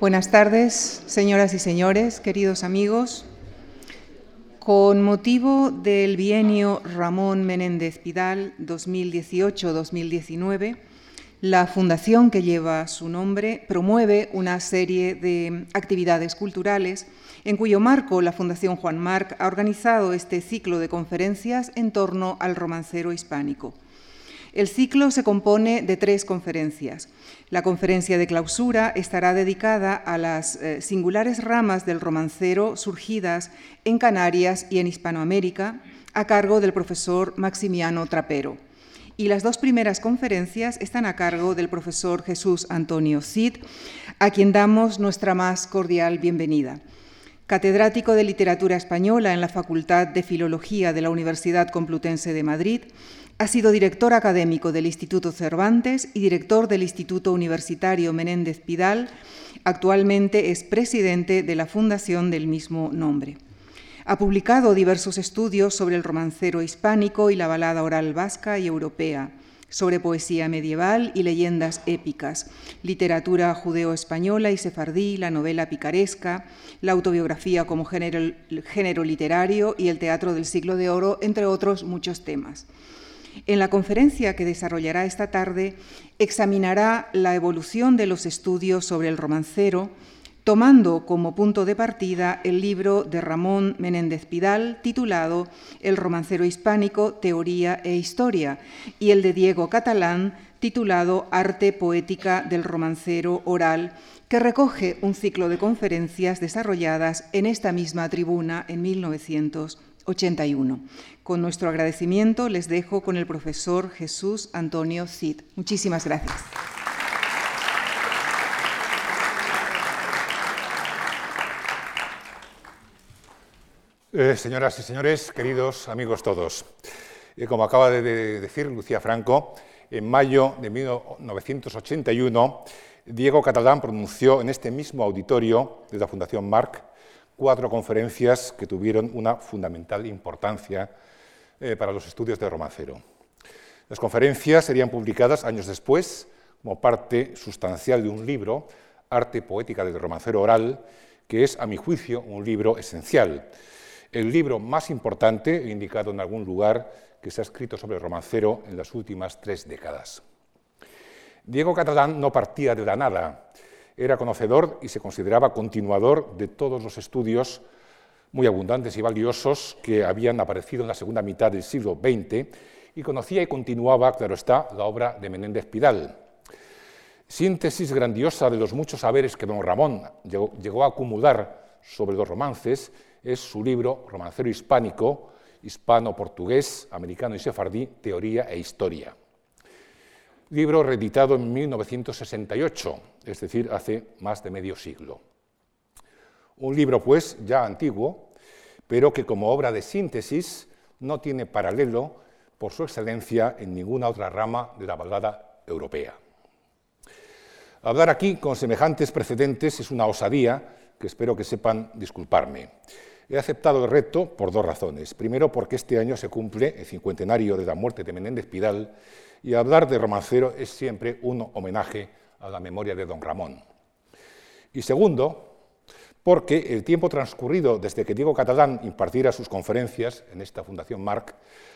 Buenas tardes, señoras y señores, queridos amigos. Con motivo del bienio Ramón Menéndez Pidal 2018-2019, la fundación que lleva su nombre promueve una serie de actividades culturales en cuyo marco la Fundación Juan Marc ha organizado este ciclo de conferencias en torno al romancero hispánico. El ciclo se compone de tres conferencias. La conferencia de clausura estará dedicada a las eh, singulares ramas del romancero surgidas en Canarias y en Hispanoamérica, a cargo del profesor Maximiano Trapero. Y las dos primeras conferencias están a cargo del profesor Jesús Antonio Cid, a quien damos nuestra más cordial bienvenida. Catedrático de Literatura Española en la Facultad de Filología de la Universidad Complutense de Madrid, ha sido director académico del Instituto Cervantes y director del Instituto Universitario Menéndez Pidal. Actualmente es presidente de la fundación del mismo nombre. Ha publicado diversos estudios sobre el romancero hispánico y la balada oral vasca y europea, sobre poesía medieval y leyendas épicas, literatura judeo-española y sefardí, la novela picaresca, la autobiografía como género, literario y el teatro del siglo de oro, entre otros muchos temas. En la conferencia que desarrollará esta tarde, examinará la evolución de los estudios sobre el romancero, tomando como punto de partida el libro de Ramón Menéndez Pidal titulado El romancero hispánico, Teoría e Historia, y el de Diego Catalán titulado Arte poética del romancero oral, que recoge un ciclo de conferencias desarrolladas en esta misma tribuna en 1900. 81. Con nuestro agradecimiento les dejo con el profesor Jesús Antonio Cid. Muchísimas gracias. Eh, señoras y señores, queridos amigos todos, eh, como acaba de decir Lucía Franco, en mayo de 1981, Diego Catalán pronunció en este mismo auditorio de la Fundación Marc cuatro conferencias que tuvieron una fundamental importancia eh, para los estudios de romancero. Las conferencias serían publicadas años después como parte sustancial de un libro, Arte Poética del Romancero Oral, que es, a mi juicio, un libro esencial. El libro más importante, indicado en algún lugar, que se ha escrito sobre el romancero en las últimas tres décadas. Diego Catalán no partía de la nada, era conocedor y se consideraba continuador de todos los estudios muy abundantes y valiosos que habían aparecido en la segunda mitad del siglo XX y conocía y continuaba, claro está, la obra de Menéndez Pidal. Síntesis grandiosa de los muchos saberes que don Ramón llegó, a acumular sobre los romances es su libro Romancero hispánico, hispano-portugués, americano y sefardí, Teoría e Historia libro reeditado en 1968, es decir, hace más de medio siglo. Un libro, pues, ya antiguo, pero que como obra de síntesis no tiene paralelo por su excelencia en ninguna otra rama de la balada europea. Hablar aquí con semejantes precedentes es una osadía que espero que sepan disculparme. He aceptado el reto por dos razones. Primero, porque este año se cumple el cincuentenario de la muerte de Menéndez Pidal y hablar de romancero es siempre un homenaje a la memoria de don Ramón. Y segundo, porque el tiempo transcurrido desde que Diego Catalán impartiera sus conferencias en esta Fundación Marc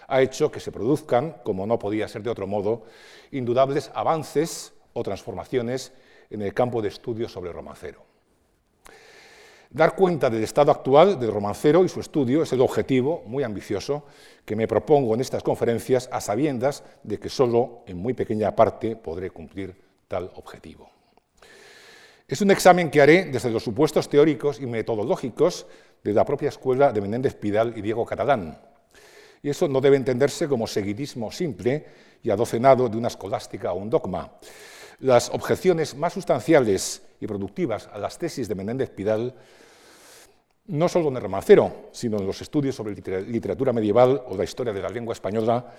ha hecho que se produzcan, como no podía ser de otro modo, indudables avances o transformaciones en el campo de estudio sobre romancero. Dar cuenta del estado actual del romancero y su estudio es el objetivo muy ambicioso que me propongo en estas conferencias a sabiendas de que solo en muy pequeña parte podré cumplir tal objetivo. Es un examen que haré desde los supuestos teóricos y metodológicos de la propia escuela de Menéndez Pidal y Diego Catalán. Y eso no debe entenderse como seguidismo simple y adocenado de una escolástica o un dogma. Las objeciones más sustanciales y productivas a las tesis de Menéndez Pidal no solo en el romancero, sino en los estudios sobre literatura medieval o la historia de la lengua española,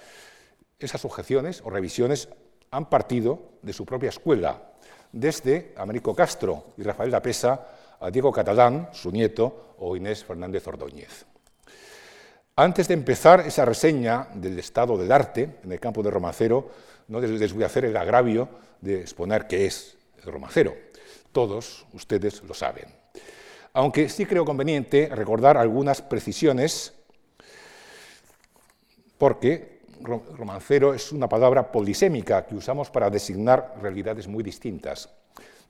esas objeciones o revisiones han partido de su propia escuela, desde Américo Castro y Rafael Pesa a Diego Catalán, su nieto, o Inés Fernández Ordóñez. Antes de empezar esa reseña del estado del arte en el campo del romancero, no les voy a hacer el agravio de exponer qué es el romancero Todos ustedes lo saben. Aunque sí creo conveniente recordar algunas precisiones, porque romancero es una palabra polisémica que usamos para designar realidades muy distintas.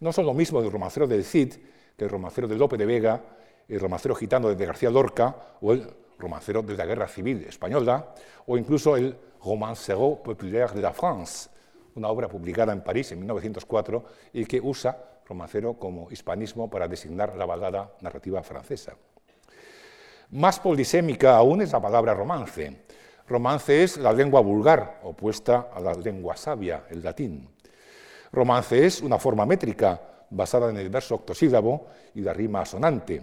No son lo mismo el romancero del Cid que el romancero de Lope de Vega, el romancero gitano de García Lorca o el romancero de la Guerra Civil Española o incluso el Romancero populaire de la France, una obra publicada en París en 1904 y que usa romancero como hispanismo para designar la balada narrativa francesa. Más polisémica aún es la palabra romance. Romance es la lengua vulgar, opuesta a la lengua sabia, el latín. Romance es una forma métrica basada en el verso octosílabo y la rima asonante,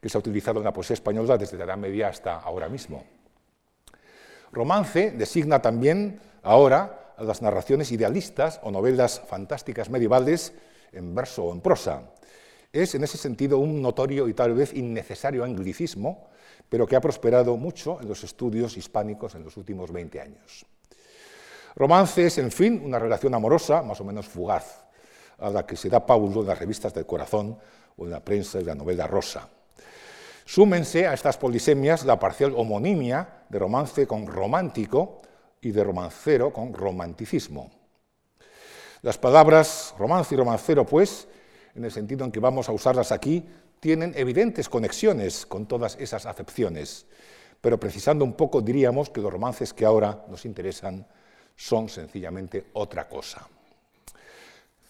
que se ha utilizado en la poesía española desde la Edad Media hasta ahora mismo. Romance designa también ahora a las narraciones idealistas o novelas fantásticas medievales en verso o en prosa. Es en ese sentido un notorio y tal vez innecesario anglicismo, pero que ha prosperado mucho en los estudios hispánicos en los últimos 20 años. Romance es, en fin, una relación amorosa más o menos fugaz, a la que se da paulo en las revistas del corazón o en la prensa de la novela rosa. Súmense a estas polisemias la parcial homonimia de romance con romántico y de romancero con romanticismo. Las palabras romance y romancero, pues, en el sentido en que vamos a usarlas aquí, tienen evidentes conexiones con todas esas acepciones, pero precisando un poco diríamos que los romances que ahora nos interesan son sencillamente otra cosa.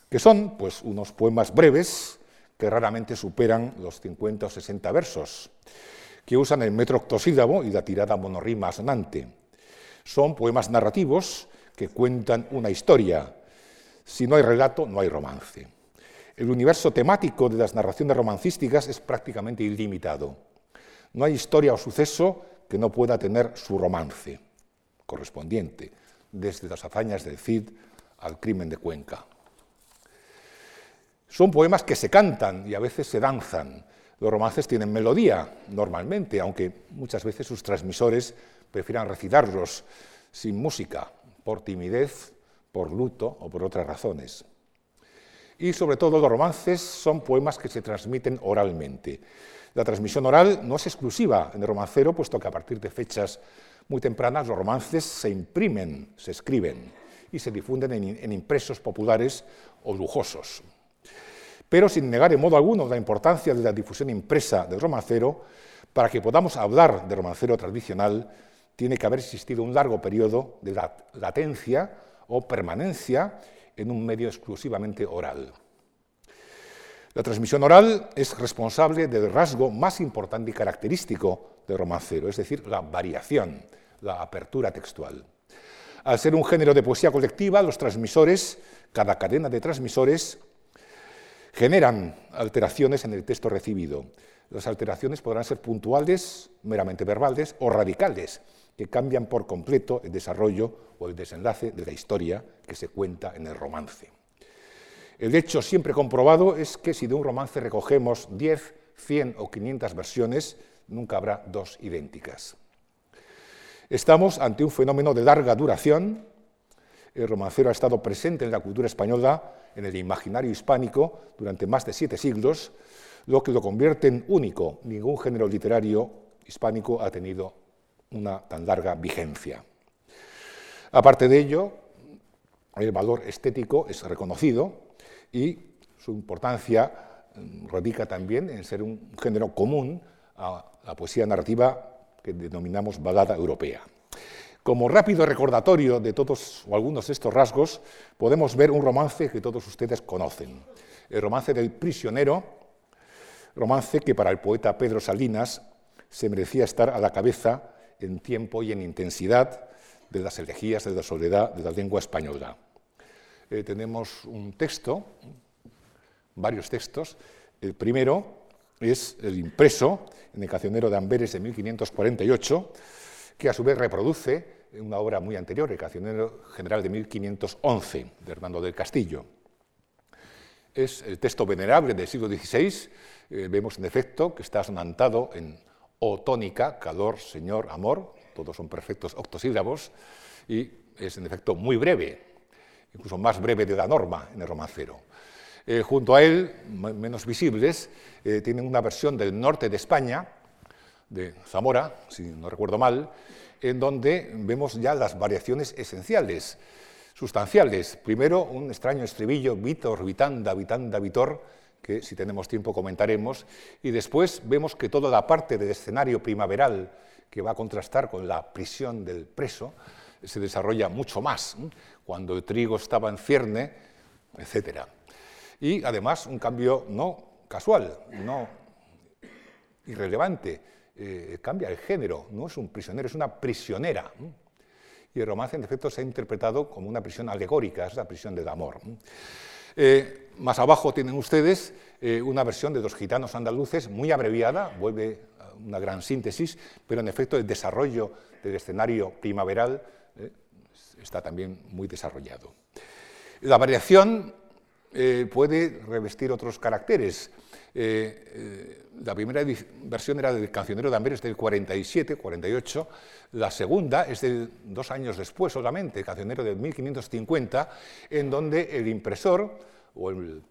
Que son pues unos poemas breves que raramente superan los 50 o 60 versos, que usan el metro octosílabo y la tirada monorrima sonante. Son poemas narrativos que cuentan una historia. Si no hay relato, no hay romance. El universo temático de las narraciones romancísticas es prácticamente ilimitado. No hay historia o suceso que no pueda tener su romance correspondiente desde las hazañas del Cid al crimen de Cuenca. Son poemas que se cantan y a veces se danzan. Los romances tienen melodía, normalmente, aunque muchas veces sus transmisores prefieran recitarlos sin música, por timidez, por luto o por otras razones. Y sobre todo los romances son poemas que se transmiten oralmente. La transmisión oral no es exclusiva en el romancero, puesto que a partir de fechas muy tempranas los romances se imprimen, se escriben y se difunden en, impresos populares o lujosos. Pero sin negar en modo alguno la importancia de la difusión impresa del romancero, para que podamos hablar de romancero tradicional, tiene que haber existido un largo periodo de latencia o permanencia en un medio exclusivamente oral. La transmisión oral es responsable del rasgo más importante y característico de romancero, es decir, la variación, la apertura textual. Al ser un género de poesía colectiva, los transmisores, cada cadena de transmisores, generan alteraciones en el texto recibido. Las alteraciones podrán ser puntuales, meramente verbales, o radicales, que cambian por completo el desarrollo o el desenlace de la historia que se cuenta en el romance. El hecho siempre comprobado es que si de un romance recogemos 10, 100 o 500 versiones, nunca habrá dos idénticas. Estamos ante un fenómeno de larga duración. El romancero ha estado presente en la cultura española, en el imaginario hispánico, durante más de siete siglos, lo que lo convierte en único. Ningún género literario hispánico ha tenido una tan larga vigencia. Aparte de ello, el valor estético es reconocido y su importancia mm, radica también en ser un género común a la poesía narrativa que denominamos balada europea. Como rápido recordatorio de todos o algunos de estos rasgos, podemos ver un romance que todos ustedes conocen, el romance del prisionero, romance que para el poeta Pedro Salinas se merecía estar a la cabeza en tiempo y en intensidad de las elegías de la soledad de la lengua española. Eh, tenemos un texto, varios textos. El primero es el impreso en el Cancionero de Amberes de 1548, que a su vez reproduce una obra muy anterior, el Cancionero General de 1511, de Hernando del Castillo. Es el texto venerable del siglo XVI, eh, vemos en efecto que está sonantado en Tónica, calor, señor, amor, todos son perfectos octosílabos, y es en efecto muy breve, incluso más breve de la norma en el romancero. Eh, junto a él, menos visibles, eh, tienen una versión del norte de España, de Zamora, si no recuerdo mal, en donde vemos ya las variaciones esenciales, sustanciales. Primero, un extraño estribillo, Vitor, Vitanda, Vitanda, Vitor, que si tenemos tiempo comentaremos, y después vemos que toda la parte del escenario primaveral que va a contrastar con la prisión del preso se desarrolla mucho más, cuando el trigo estaba en cierne, etc. Y además un cambio no casual, no irrelevante, eh, cambia el género, no es un prisionero, es una prisionera. Y el romance, en efecto, se ha interpretado como una prisión alegórica, es la prisión del amor. Eh, más abajo tienen ustedes eh, una versión de los gitanos andaluces muy abreviada, vuelve una gran síntesis, pero en efecto el desarrollo del escenario primaveral está también muy desarrollado. La variación puede revestir otros caracteres. Eh, eh, la primera versión era del Cancionero de Amberes del 47, 48, la segunda es de dos años después solamente, el Cancionero del 1550, en donde el impresor o el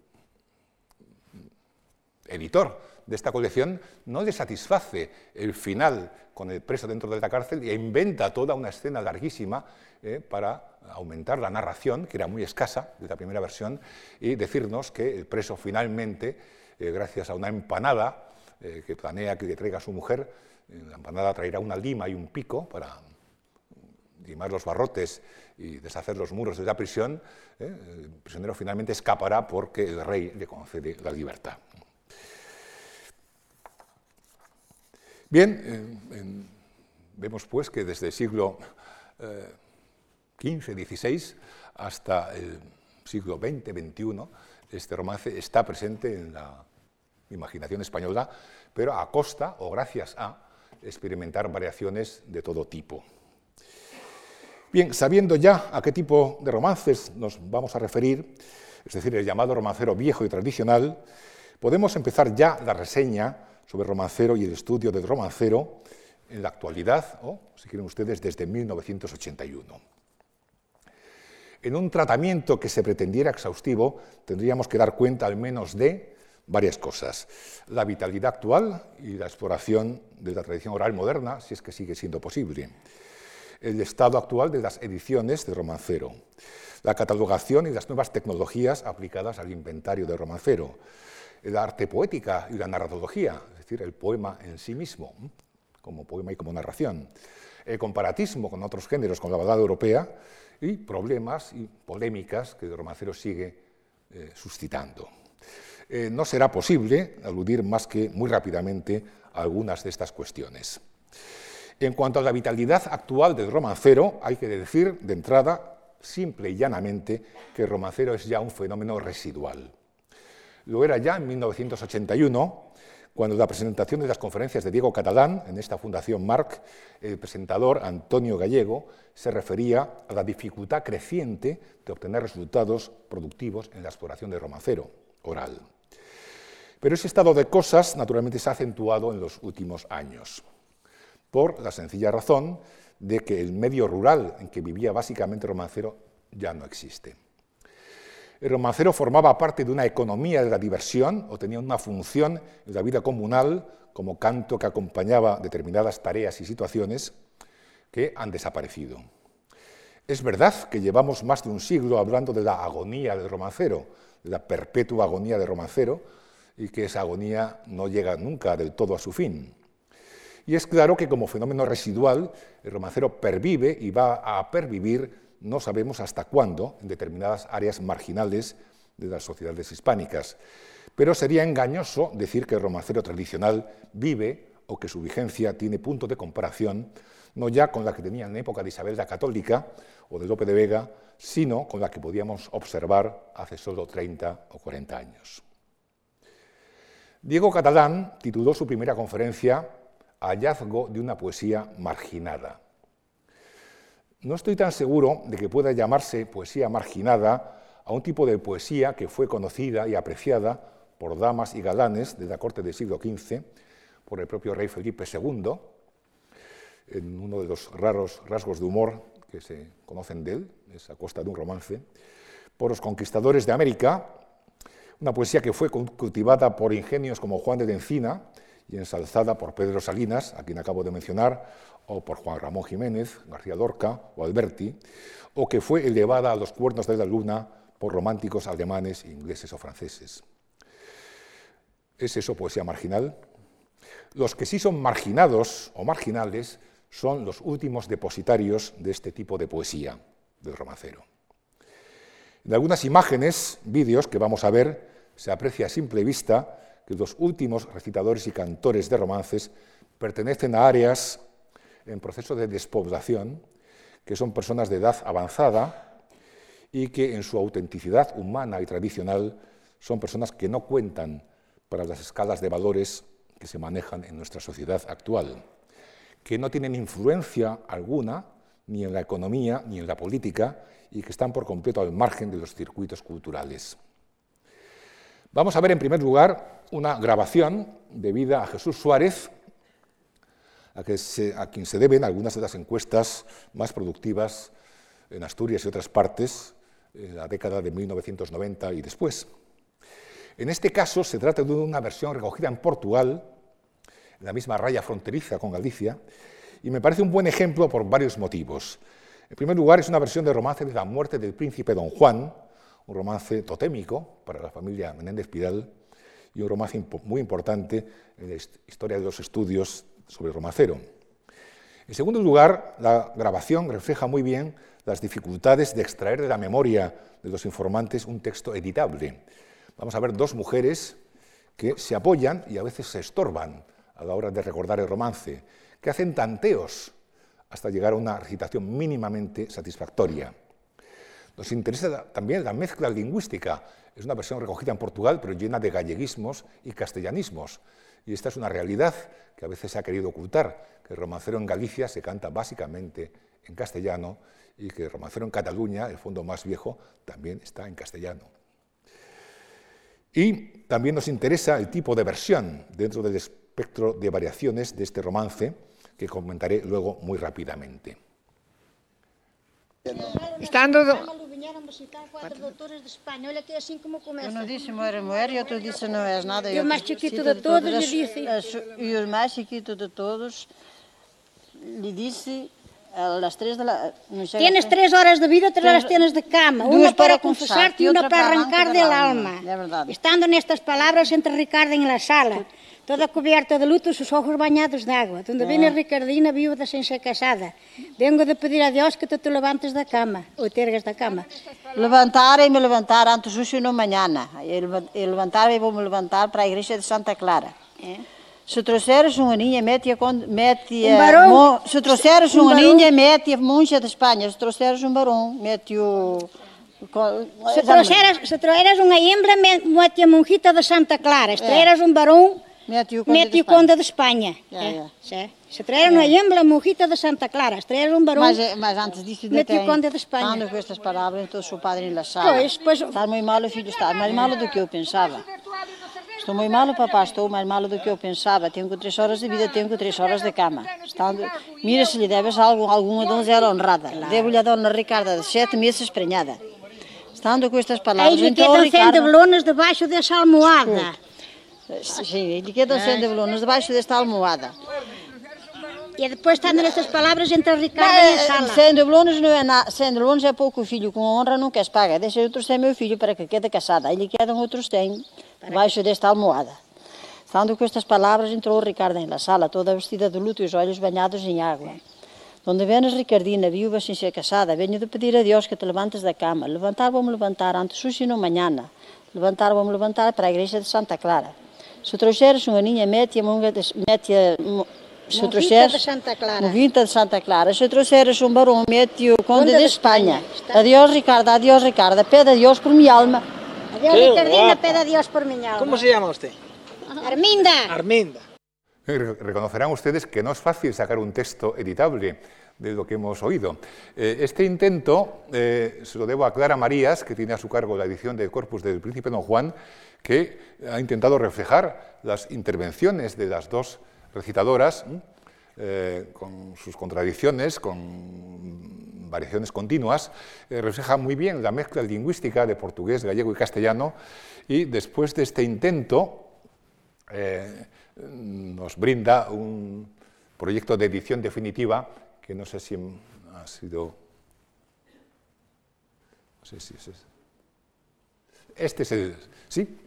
editor de esta colección no le satisface el final con el preso dentro de la cárcel e inventa toda una escena larguísima eh, para aumentar la narración, que era muy escasa de la primera versión, y decirnos que el preso finalmente eh, gracias a una empanada eh, que planea que le traiga a su mujer. La empanada traerá una lima y un pico para limar los barrotes y deshacer los muros de la prisión. El prisionero finalmente escapará porque el rey le concede la libertad. Bien, vemos pues que desde el siglo XV, XVI hasta el siglo XX, XXI, este romance está presente en la imaginación española, pero a costa o gracias a experimentar variaciones de todo tipo. Bien, sabiendo ya a qué tipo de romances nos vamos a referir, es decir, el llamado romancero viejo y tradicional, podemos empezar ya la reseña sobre romancero y el estudio del romancero en la actualidad, o si quieren ustedes, desde 1981. En un tratamiento que se pretendiera exhaustivo, tendríamos que dar cuenta al menos de varias cosas. La vitalidad actual y la exploración de la tradición oral moderna, si es que sigue siendo posible. El estado actual de las ediciones de romancero. La catalogación y las nuevas tecnologías aplicadas al inventario de romancero. El arte poética y la narratología, es decir, el poema en sí mismo, como poema y como narración. El comparatismo con otros géneros, con la balada europea, y problemas y polémicas que el romancero sigue eh, suscitando. Eh, no será posible aludir más que muy rápidamente a algunas de estas cuestiones. En cuanto a la vitalidad actual del romancero, hay que decir de entrada, simple y llanamente, que el romancero es ya un fenómeno residual. Lo era ya en 1981, cuando la presentación de las conferencias de Diego Catalán en esta Fundación Marc, el presentador Antonio Gallego se refería a la dificultad creciente de obtener resultados productivos en la exploración del romancero oral. Pero ese estado de cosas, naturalmente, se ha acentuado en los últimos años, por la sencilla razón de que el medio rural en que vivía básicamente romancero ya no existe. El romancero formaba parte de una economía de la diversión o tenía una función en la vida comunal como canto que acompañaba determinadas tareas y situaciones que han desaparecido. Es verdad que llevamos más de un siglo hablando de la agonía del romancero, de la perpetua agonía del romancero, y que esa agonía no llega nunca del todo a su fin. Y es claro que como fenómeno residual, el romancero pervive y va a pervivir, no sabemos hasta cuándo, en determinadas áreas marginales de las sociedades hispánicas. Pero sería engañoso decir que el romancero tradicional vive o que su vigencia tiene punto de comparación no ya con la que tenía en la época de Isabel la Católica o de Lope de Vega, sino con la que podíamos observar hace solo 30 o 40 años. Diego Catalán tituló su primera conferencia Hallazgo de una poesía marginada. No estoy tan seguro de que pueda llamarse poesía marginada a un tipo de poesía que fue conocida y apreciada por damas y galanes de la corte del siglo XV, por el propio rey Felipe II, en uno de los raros rasgos de humor que se conocen de él, es a costa de un romance, por los conquistadores de América una poesía que fue cultivada por ingenios como Juan de Encina y ensalzada por Pedro Salinas, a quien acabo de mencionar, o por Juan Ramón Jiménez, García Lorca o Alberti, o que fue elevada a los cuernos de la luna por románticos alemanes, ingleses o franceses. ¿Es eso poesía marginal? Los que sí son marginados o marginales son los últimos depositarios de este tipo de poesía del romancero. En algunas imágenes, vídeos que vamos a ver, se aprecia a simple vista que los últimos recitadores y cantores de romances pertenecen a áreas en proceso de despoblación, que son personas de edad avanzada y que en su autenticidad humana y tradicional son personas que no cuentan para las escalas de valores que se manejan en nuestra sociedad actual, que no tienen influencia alguna ni en la economía ni en la política y que están por completo al margen de los circuitos culturales. Vamos a ver en primer lugar una grabación debida a Jesús Suárez, a, quien se deben algunas de las encuestas más productivas en Asturias y otras partes en la década de 1990 y después. En este caso se trata de una versión recogida en Portugal, en la misma raya fronteriza con Galicia, y me parece un buen ejemplo por varios motivos. En primer lugar, es una versión de romance de la muerte del príncipe Don Juan, un romance totémico para la familia Menéndez Pidal y un romance muy importante en la historia de los estudios sobre el romancero. En segundo lugar, la grabación refleja muy bien las dificultades de extraer de la memoria de los informantes un texto editable. Vamos a ver dos mujeres que se apoyan y a veces se estorban a la hora de recordar el romance, que hacen tanteos hasta llegar a una recitación mínimamente satisfactoria. Nos interesa también la mezcla lingüística. Es una versión recogida en Portugal, pero llena de galleguismos y castellanismos. Y esta es una realidad que a veces se ha querido ocultar, que el romancero en Galicia se canta básicamente en castellano y que el romancero en Cataluña, el fondo más viejo, también está en castellano. Y también nos interesa el tipo de versión dentro del espectro de variaciones de este romance, que comentaré luego muy rápidamente. Estando do... quatro doutores de Espanha, olha que é assim como começa. Eu não disse moer moer e outro disse não és nada. E o mais chiquito de todos lhe disse. E o mais chiquito de todos lhe disse A las 3 de la... No tienes 3 horas de vida, 3 horas tienes de cama. Una para, para confesarte y una para arrancar del alma. alma. Estando en estas palabras, entra Ricardo en la sala. Toda cubierta de luto, sus ojos bañados de agua. Donde viene Ricardina, viuda sin ser casada. Vengo de pedir a Dios que te, te levantes da cama, ou tergas da cama. Levantar e me levantar antes hoxe no mañana. E levantar e vou me levantar para a igrexa de Santa Clara. É. Se trouxeres unha niña, mete-a... Mete un barón. Mo, se trouxeres unha niña, mete-a monxa de España. Se trouxeres un barón, mete-o... Se trouxeras, se trouxeras unha hembra, mete a monjita de Santa Clara. Se trouxeras un barón, Mete o Conde, de Espanha. É, é. Se traer uma hembra mojita de Santa Clara, se um barão... Mas, eh, mas antes disso... O Conde de Espanha. Ando com estas palavras, então sou padre em la sala. Pois, pois... Está muito malo, filho, está mais malo do que eu pensava. Estou muito malo, papá, estou mais malo do que eu pensava. Tenho três horas de vida, tenho três horas de cama. Estando... Mira se lhe deves algo, alguma donzela honrada. Claro. Devo-lhe a dona Ricarda de sete meses prenhada. Estando com estas palavras... Aí então, quedam Ricardo... sendo velonas debaixo dessa almohada. Sim, ele quedam sendo velunos debaixo desta almohada. E depois estando nestas palavras entre Ricardo e a sala. Sendo velunos não é nada, sendo velunos é pouco filho, com honra não queres pagar. Deixa outros ter meu filho para que quede casada. Ele quedam outros têm, debaixo desta almohada. Estando com estas palavras entrou Ricardo na sala, toda vestida de luto e os olhos banhados em água. Donde venes Ricardina, viúva sem ser casada, venho de pedir a Deus que te levantes da cama. Levantar, vou-me levantar antes hoje e no manhã. Levantar, vou-me levantar para a igreja de Santa Clara. Se trouxeres unha niña, mete a monga, mete se trouxeres, de Santa Clara. Vinta de Santa Clara. Se trouxeres un barón, mete o conde, conde de, de Espanha. Espanha. Adiós, Ricardo, adiós, Ricardo. Pede a Dios por mi alma. Adiós, Qué Ricardina, pede a Dios por mi alma. ¿Cómo se llama usted? Arminda. Arminda. Reconocerán ustedes que no es fácil sacar un texto editable de lo que hemos oído. Eh, este intento eh, se lo debo a Clara Marías, que tiene a su cargo la edición del Corpus del Príncipe Don Juan, que ha intentado reflejar las intervenciones de las dos recitadoras eh, con sus contradicciones, con variaciones continuas, eh, refleja muy bien la mezcla lingüística de portugués, gallego y castellano, y después de este intento eh, nos brinda un proyecto de edición definitiva que no sé si ha sido... No sé si es... Este es el... Sí,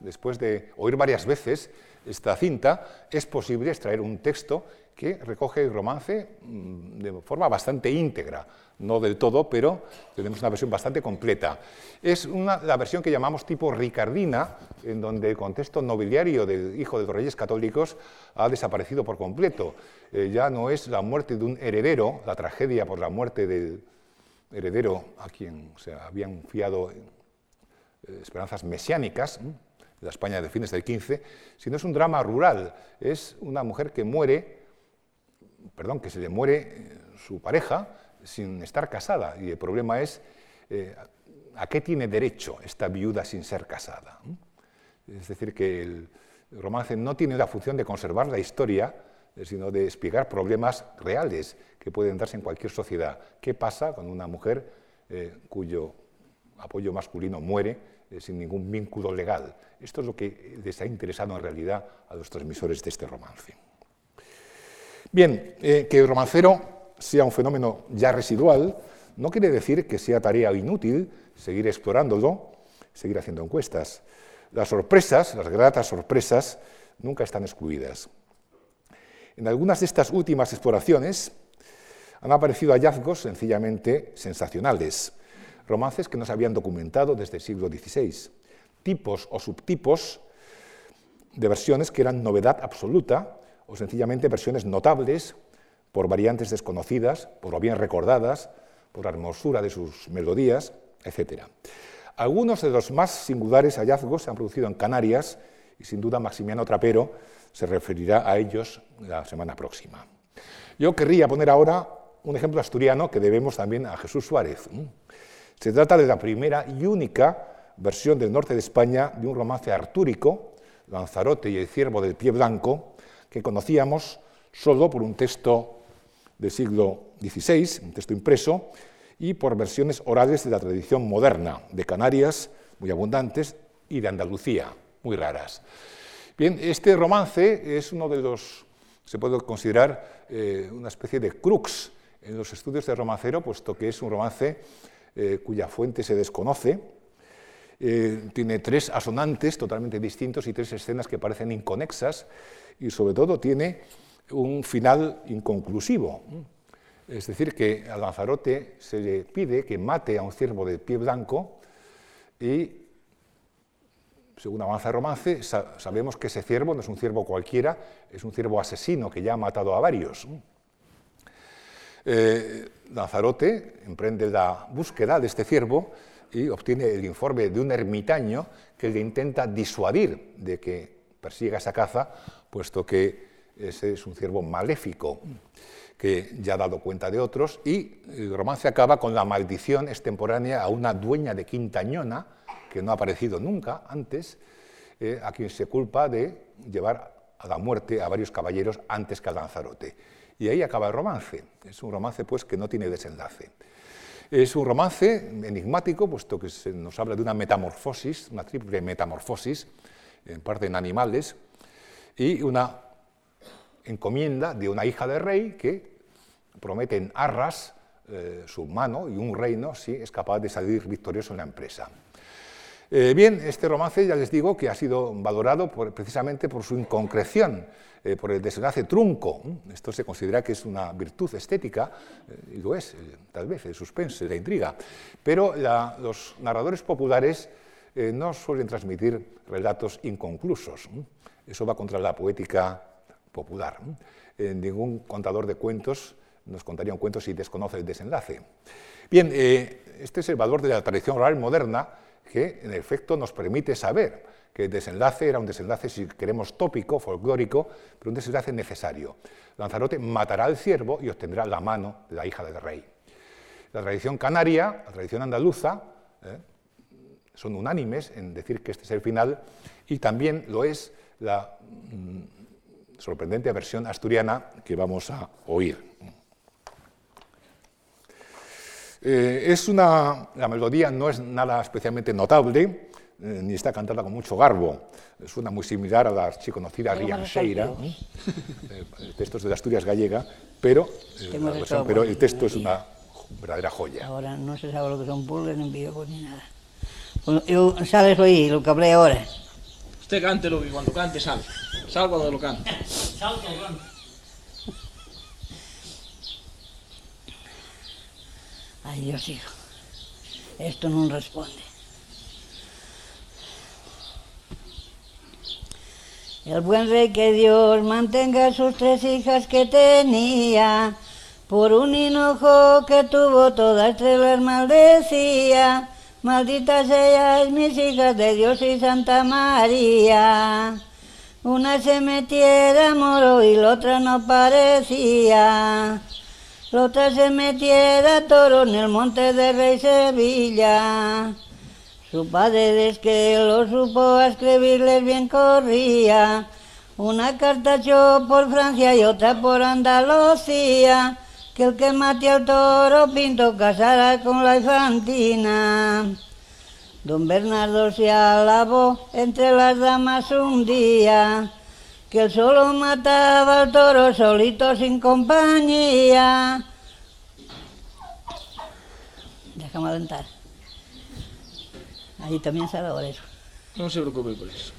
después de oír varias veces esta cinta, es posible extraer un texto que recoge el romance mm, de forma bastante íntegra, no del todo, pero tenemos una versión bastante completa. Es la versión que llamamos tipo ricardina, en donde el contexto nobiliario del hijo de los reyes católicos ha desaparecido por completo. Eh, ya no es la muerte de un heredero, la tragedia por la muerte del heredero a quien se habían fiado eh, esperanzas mesiánicas, la España de fines del XV, sino es un drama rural. Es una mujer que muere perdón, que se le muere eh, su pareja sin estar casada. Y el problema es, eh, ¿a qué tiene derecho esta viuda sin ser casada? Es decir, que el romance no tiene la función de conservar la historia, eh, sino de explicar problemas reales que pueden darse en cualquier sociedad. ¿Qué pasa con una mujer cuyo apoyo masculino muere sin ningún vínculo legal? Esto es lo que les ha interesado en realidad a los transmisores de este romance. Bien, eh, que el romancero sea un fenómeno ya residual no quiere decir que sea tarea inútil seguir explorándolo, seguir haciendo encuestas. Las sorpresas, las gratas sorpresas, nunca están excluidas. En algunas de estas últimas exploraciones han aparecido hallazgos sencillamente sensacionales, romances que no se habían documentado desde el siglo XVI, tipos o subtipos de versiones que eran novedad absoluta o sencillamente versiones notables por variantes desconocidas, por lo bien recordadas, por la hermosura de sus melodías, etc. Algunos de los más singulares hallazgos se han producido en Canarias y sin duda Maximiano Trapero se referirá a ellos la semana próxima. Yo querría poner ahora un ejemplo asturiano que debemos también a Jesús Suárez. Se trata de la primera y única versión del norte de España de un romance artúrico, Lanzarote y el ciervo del pie blanco, que conocíamos solo por un texto del siglo XVI, un texto impreso, y por versiones orales de la tradición moderna, de Canarias, muy abundantes, y de Andalucía, muy raras. Bien, este romance es uno de los, se puede considerar eh, una especie de crux en los estudios de romancero, puesto que es un romance eh, cuya fuente se desconoce, eh, tiene tres asonantes totalmente distintos y tres escenas que parecen inconexas, y sobre todo tiene un final inconclusivo. Es decir, que a Lanzarote se le pide que mate a un ciervo de pie blanco y, según avanza el romance, sabemos que ese ciervo no es un ciervo cualquiera, es un ciervo asesino que ya ha matado a varios. Eh, Lanzarote emprende la búsqueda de este ciervo y obtiene el informe de un ermitaño que le intenta disuadir de que persiga esa caza puesto que ese es un ciervo maléfico que ya ha dado cuenta de otros, y el romance acaba con la maldición extemporánea a una dueña de Quintañona, que no ha aparecido nunca antes, eh, a quien se culpa de llevar a la muerte a varios caballeros antes que a Lanzarote. Y ahí acaba el romance. Es un romance pues, que no tiene desenlace. Es un romance enigmático, puesto que se nos habla de una metamorfosis, una triple metamorfosis, en parte en animales, y una encomienda de una hija de rey que promete en arras eh, su mano y un reino si es capaz de salir victorioso en la empresa. Eh, bien, este romance ya les digo que ha sido valorado precisamente por su inconcreción, eh, por el desenlace trunco. Esto se considera que es una virtud estética, y lo es, tal vez, el suspense, la intriga. Pero los narradores populares no suelen transmitir relatos inconclusos. Eso va contra la poética popular. ningún contador de cuentos nos contaría un cuento si desconoce el desenlace. Bien, eh, este es el valor de la tradición oral moderna que en efecto nos permite saber que el desenlace era un desenlace, si queremos, tópico, folclórico, pero un desenlace necesario. Lanzarote matará al ciervo y obtendrá la mano de la hija del rey. La tradición canaria, la tradición andaluza, eh, son unánimes en decir que este es el final y también lo es la mm, sorprendente versión asturiana que vamos a oír. Eh, es una, la melodía no es nada especialmente notable, eh, ni está cantada con mucho garbo. Suena muy similar a la archiconocida Rianxeira, eh, el texto es de Asturias gallega, pero, pero el texto es una verdadera joya. Ahora no se sabe lo que son pulgas, ni videos ni nada. Yo, sabes oír lo que hablé ahora. Usted cántelo y cuando cante sal. Sal cuando lo cante. Sal cuando cante. Ay, Dios hijo. Esto no responde. El buen rey que Dios mantenga sus tres hijas que tenía, por un hinojo que tuvo todas tres las maldecía. Malditas ellas, mis hijas de Dios y Santa María. Una se metiera moro y la otra no parecía. La otra se metiera toro en el monte de Rey Sevilla. Su padre desde que lo supo a escribirles bien corría. Una carta echó por Francia y otra por Andalucía que el que mate al toro pinto casará con la infantina. Don Bernardo se alabó entre las damas un día, que él solo mataba al toro solito sin compañía. Déjame alentar. Ahí también sabe eso. No se preocupe por eso.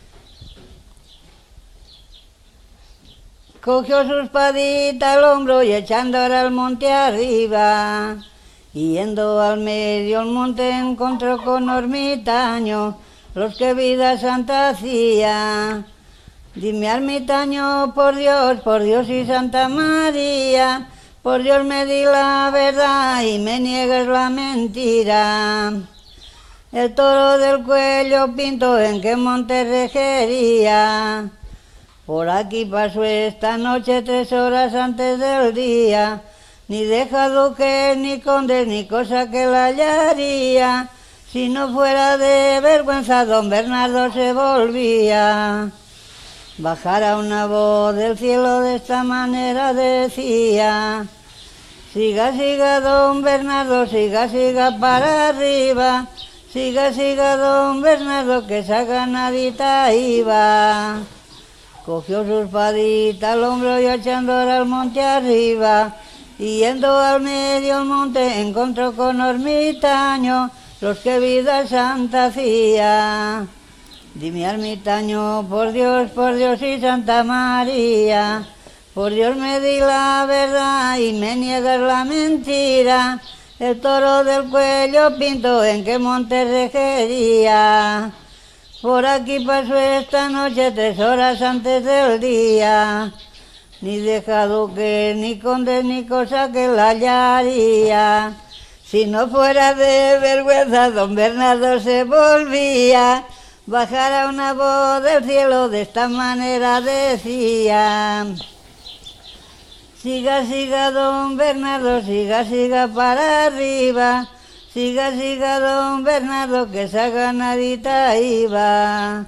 Cogió su espadita al hombro y echando ahora al monte arriba. Yendo al medio el monte encontró con ermitaño los que vida santa hacía. Dime ermitaño, por Dios, por Dios y Santa María, por Dios me di la verdad y me niegas la mentira. El toro del cuello pinto en qué monte regería. Por aquí pasó esta noche tres horas antes del día, ni deja duques, ni condes, ni cosa que la hallaría. Si no fuera de vergüenza, don Bernardo se volvía. Bajara una voz del cielo de esta manera decía, siga, siga, don Bernardo, siga, siga para arriba, siga, siga, don Bernardo, que esa ganadita iba. Cogió su espadita al hombro y echando al monte arriba. Yendo al medio del monte encontró con ermitaño los que vida santa hacía. Dime ermitaño, por Dios, por Dios y Santa María, por Dios me di la verdad y me niegas la mentira. El toro del cuello pinto en qué monte regería. Por aquí pasó esta noche tres horas antes del día, ni dejado que ni conde ni cosa que la hallaría. Si no fuera de vergüenza, don Bernardo se volvía, bajara una voz del cielo de esta manera decía. Siga, siga, don Bernardo, siga, siga para arriba, Siga, siga, don Bernardo, que esa ganadita iba.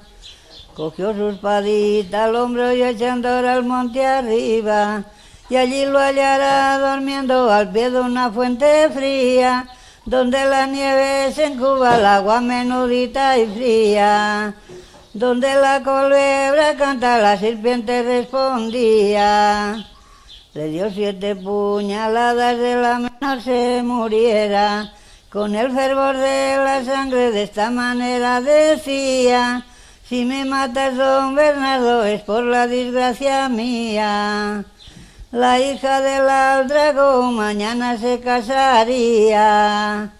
Cogió su espadita al hombro y echando al monte arriba. Y allí lo hallará durmiendo al pie de una fuente fría, donde la nieve se encuba, el agua menudita y fría. Donde la culebra canta, la serpiente respondía. Le dio siete puñaladas de la menor se muriera con el fervor de la sangre de esta manera decía, si me matas don Bernardo es por la desgracia mía. La hija del aldrago mañana se casaría.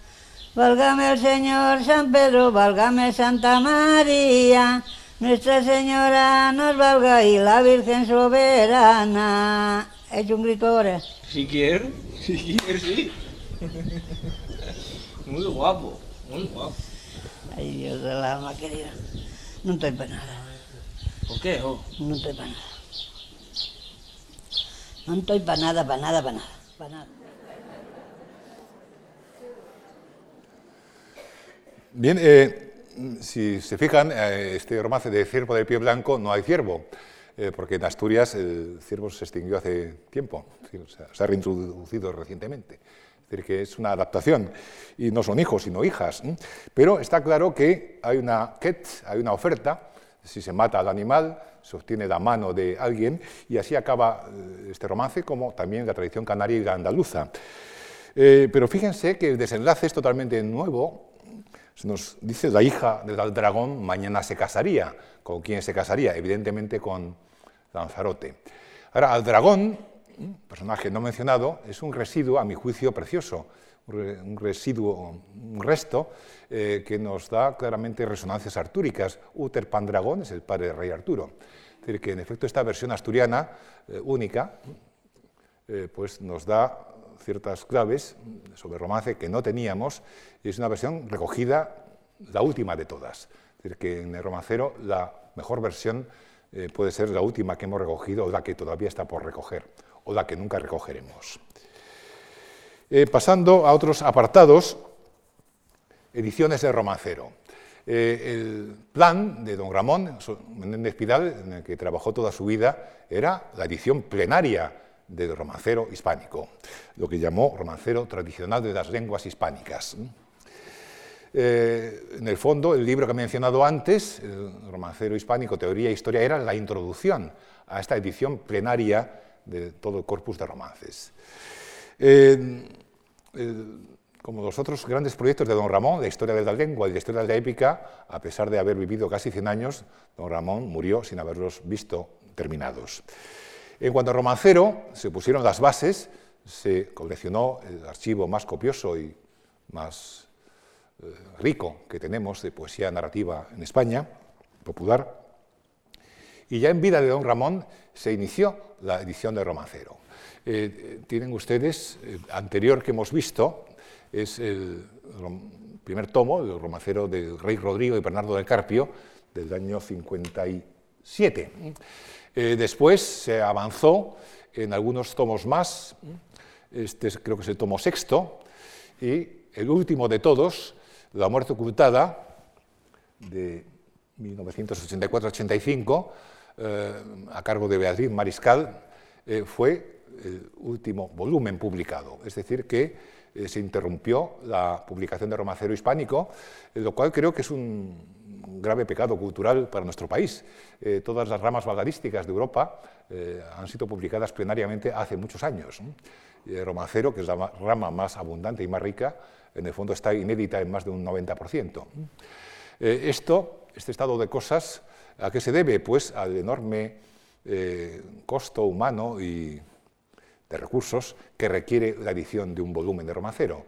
Válgame el Señor San Pedro, válgame Santa María, Nuestra Señora nos valga y la Virgen soberana. He hecho un grito ahora. Si quiere, si quiere, sí. Muy guapo, muy guapo. Ay, Dios del alma querida. No estoy para nada. ¿Por qué? Oh? No estoy para nada. No estoy para nada, para nada, para nada. Para nada. Bien, eh, si se fijan, eh, este romance de Ciervo del Pie Blanco no hay ciervo. Eh, porque en Asturias el ciervo se extinguió hace tiempo, se ha reintroducido recientemente. Es decir, que es una adaptación y no son hijos, sino hijas. Pero está claro que hay una ket, hay una oferta, si se mata al animal, se obtiene la mano de alguien y así acaba eh, este romance, como también la tradición canaria y la andaluza. Eh, pero fíjense que el desenlace es totalmente nuevo. Se nos dice la hija del dragón mañana se casaría. ¿Con quién se casaría? Evidentemente con Lanzarote. Ahora, al dragón, personaje no mencionado, es un residuo, a mi juicio, precioso, un residuo, un resto eh, que nos da claramente resonancias artúricas. Uther Pandragón es el padre del rey Arturo. Es decir, que en efecto esta versión asturiana eh, única pues nos da ciertas claves sobre romance que no teníamos y es una versión recogida, la última de todas. Es decir, que en el romancero la mejor versión eh, puede ser la última que hemos recogido o la que todavía está por recoger o la que nunca recogeremos. Eh, pasando a otros apartados, ediciones de romancero. Eh, el plan de don Ramón Menéndez Pidal, en el que trabajó toda su vida, era la edición plenaria del romancero hispánico, lo que llamó romancero tradicional de las lenguas hispánicas. Eh, en el fondo, el libro que he mencionado antes, el romancero hispánico, Teoría e Historia, era la introducción a esta edición plenaria de todo el corpus de romances. Como los otros grandes proyectos de don Ramón, la historia de la lengua y la historia de la épica, a pesar de haber vivido casi 100 años, don Ramón murió sin haberlos visto terminados. En cuanto a romancero, se pusieron las bases, se coleccionó el archivo más copioso y más rico que tenemos de poesía narrativa en España, popular, y ya en vida de don Ramón se inició la edición de romancero. Eh, tienen ustedes, el anterior que hemos visto, es el primer tomo, el romancero del rey Rodrigo y Bernardo del Carpio, del año 57. Eh, después se avanzó en algunos tomos más, este creo que es el tomo sexto, y el último de todos, La muerte ocultada, de 1984-85, eh, a cargo de Beatriz Mariscal, eh, fue el último volumen publicado. Es decir, que se interrumpió la publicación de Romacero Hispánico, lo cual creo que es un grave pecado cultural para nuestro país. Eh, todas las ramas balladísticas de Europa eh, han sido publicadas plenariamente hace muchos años. El romancero, que es la rama más abundante y más rica, en el fondo está inédita en más de un 90%. Eh, esto, este estado de cosas, ¿a qué se debe? Pues al enorme costo humano y de recursos que requiere la edición de un volumen de romancero.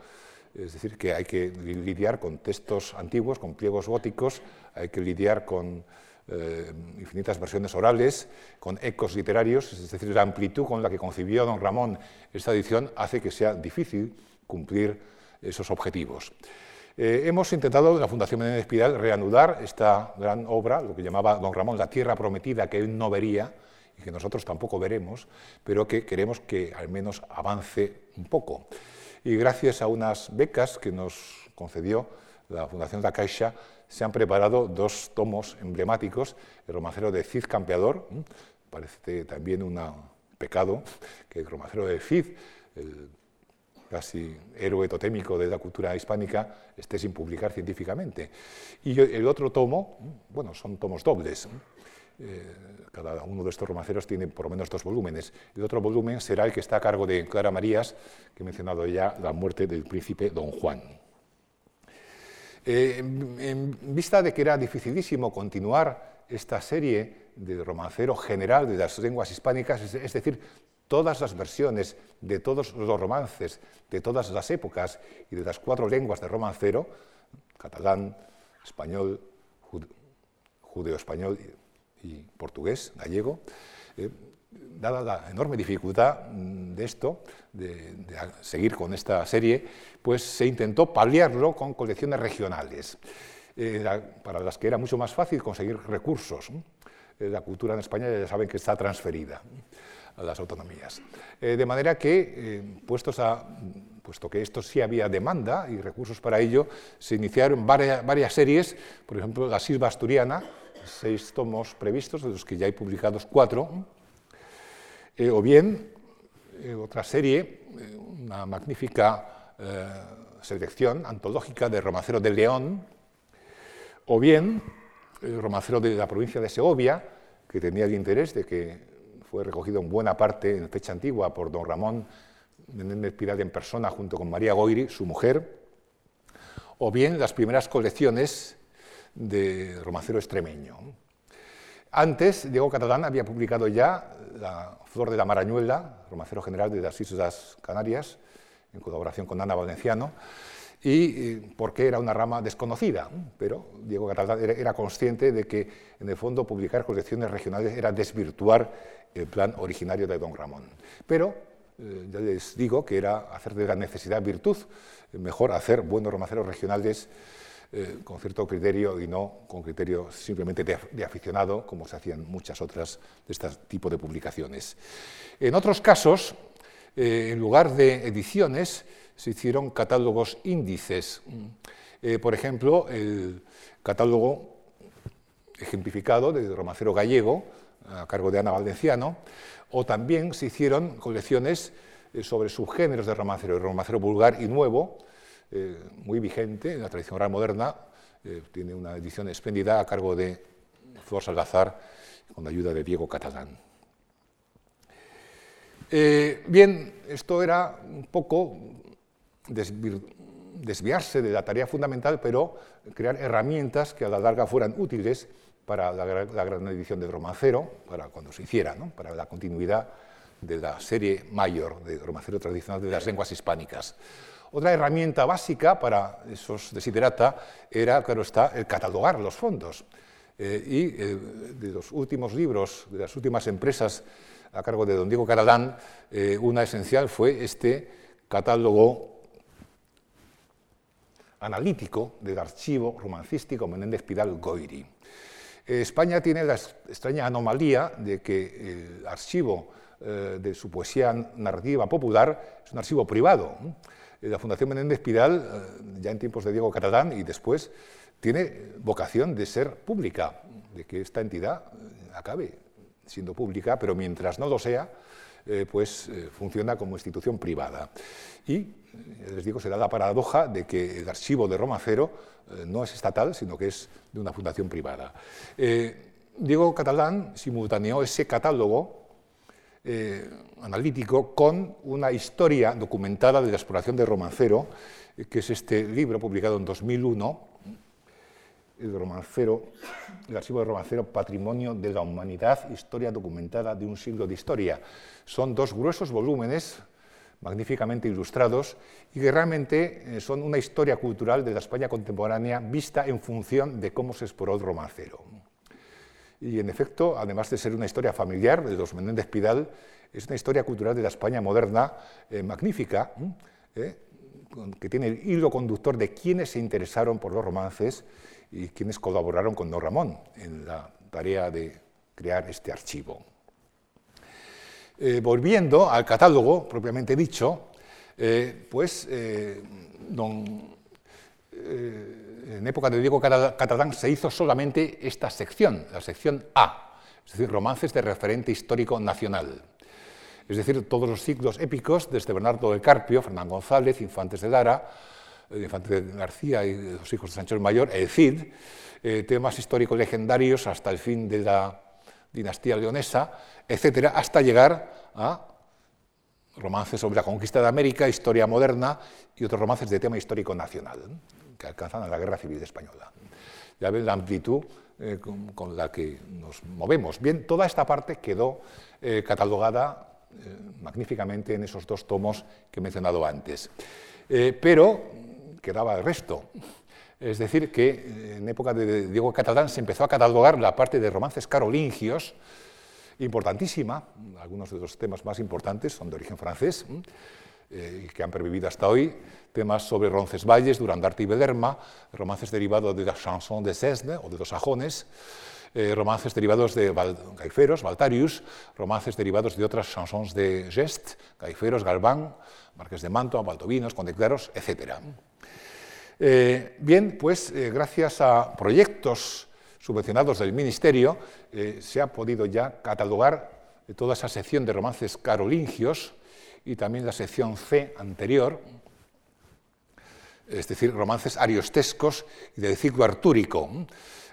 Es decir, que hay que lidiar con textos antiguos, con pliegos góticos, hay que lidiar con eh, infinitas versiones orales, con ecos literarios, es decir, la amplitud con la que concibió don Ramón esta edición hace que sea difícil cumplir esos objetivos. Eh, hemos intentado en la Fundación Menéndez Pidal reanudar esta gran obra, lo que llamaba don Ramón la tierra prometida que él no vería y que nosotros tampoco veremos, pero que queremos que al menos avance un poco y gracias a unas becas que nos concedió la Fundación La Caixa, se han preparado dos tomos emblemáticos, el romancero de Cid Campeador, parece también un pecado que el romancero de Cid, el casi héroe totémico de la cultura hispánica, esté sin publicar científicamente. Y el otro tomo, bueno, son tomos dobles, eh, cada uno de estos romanceros tiene por lo menos dos volúmenes. El otro volumen será el que está a cargo de Clara Marías, que he mencionado ya, la muerte del príncipe Don Juan. Eh, en, vista de que era dificilísimo continuar esta serie de romancero general de las lenguas hispánicas, es, decir, todas las versiones de todos los romances de todas las épocas y de las cuatro lenguas de romancero, catalán, español, judeo-español y portugués, gallego, eh, dada la enorme dificultad mm, de esto, de, seguir con esta serie, pues se intentó paliarlo con colecciones regionales, eh, para las que era mucho más fácil conseguir recursos. Eh, la cultura en España ya saben que está transferida a las autonomías. de manera que, puestos a, puesto que esto sí había demanda y recursos para ello, se iniciaron varias, varias series, por ejemplo, la Silva Asturiana, seis tomos previstos, de los que ya hay publicados cuatro, eh, o bien eh, otra serie, una magnífica selección antológica de Romancero de León, o bien el romancero de la provincia de Segovia, que tenía el interés de que fue recogido en buena parte en fecha antigua por don Ramón Menéndez Piral en persona junto con María Goiri, su mujer, o bien las primeras colecciones de romancero extremeño. Antes, Diego Catalán había publicado ya La Flor de la Marañuela, romancero general de las Islas Canarias, en colaboración con Ana Valenciano, y porque era una rama desconocida, pero Diego Catalán era consciente de que, en el fondo, publicar colecciones regionales era desvirtuar el plan originario de don Ramón. Pero eh, ya les digo que era hacer de la necesidad virtud, mejor hacer buenos romanceros regionales eh, con cierto criterio y no con criterio simplemente de, aficionado, como se hacían muchas otras de este tipo de publicaciones. En otros casos, eh, en lugar de ediciones, se hicieron catálogos índices. por ejemplo, el catálogo ejemplificado del romancero gallego, a cargo de Ana Valenciano, o también se hicieron colecciones eh, sobre subgéneros de romancero, el romancero vulgar y nuevo, eh, muy vigente en la tradición oral moderna, eh, tiene una edición espléndida a cargo de Flor Salgazar, con la ayuda de Diego Catalán. bien, esto era un poco desviarse de la tarea fundamental, pero crear herramientas que a la larga fueran útiles para la, gran edición de Romancero, para cuando se hiciera, para la continuidad de la serie mayor de Romancero tradicional de las lenguas hispánicas. Otra herramienta básica para esos desiderata era, claro está, el catalogar los fondos. Eh, y eh, de los últimos libros, de las últimas empresas a cargo de don Diego Caradán, eh, una esencial fue este catálogo analítico del archivo romancístico Menéndez Pidal Goiri. España tiene la extraña anomalía de que el archivo eh, de su poesía narrativa popular es un archivo privado. La Fundación Menéndez Pidal, eh, ya en tiempos de Diego Catalán y después, tiene vocación de ser pública, de que esta entidad eh, acabe siendo pública, pero mientras no lo sea, pues funciona como institución privada. Y les digo, se la paradoja de que el archivo de Roma Cero eh, no es estatal, sino que es de una fundación privada. Eh, Diego Catalán simultaneó ese catálogo eh, analítico con una historia documentada de la exploración de romancero, que es este libro publicado en 2001, el romancero, el archivo de romancero Patrimonio de la Humanidad, historia documentada de un siglo de historia. Son dos gruesos volúmenes magníficamente ilustrados y que realmente eh, son una historia cultural de la España contemporánea vista en función de cómo se exploró el romancero. Y en efecto, además de ser una historia familiar de los Menéndez Pidal, es una historia cultural de la España moderna eh, magnífica, eh, que tiene el hilo conductor de quienes se interesaron por los romances y quienes colaboraron con Don Ramón en la tarea de crear este archivo. Eh, volviendo al catálogo propiamente dicho, eh, pues eh, en época de Diego Catalán se hizo solamente esta sección, la sección A, es decir, romances de referente histórico nacional. Es decir, todos los ciclos épicos, desde Bernardo de Carpio, Fernán González, Infantes de Lara, Infantes de García y los hijos de Sancho el Mayor, el Cid, temas históricos legendarios hasta el fin de la dinastía leonesa, etcétera, hasta llegar a romances sobre la conquista de América, historia moderna y otros romances de tema histórico nacional, que alcanzan a la Guerra Civil Española. Ya ven la amplitud eh, con, la que nos movemos. Bien, toda esta parte quedó eh, catalogada eh, magníficamente en esos dos tomos que he mencionado antes. pero quedaba el resto. Es decir, que en época de Diego Catalán se empezó a catalogar la parte de romances carolingios, importantísima, algunos de los temas más importantes son de origen francés, eh, que han pervivido hasta hoy, temas sobre Roncesvalles, Durandarte y Bederma, romances derivados de la chanson de Cesne o de los sajones, eh, romances derivados de Gaiferos, Baltarius, romances derivados de otras chansons de Gest, Gaiferos, Galván, Marqués de Manto, Baldovinos, Conde Claros, etc. Eh, bien, pues eh, gracias a proyectos subvencionados del Ministerio, se ha podido ya catalogar toda esa sección de romances carolingios y también la sección C anterior, es decir, romances ariostescos y de ciclo artúrico.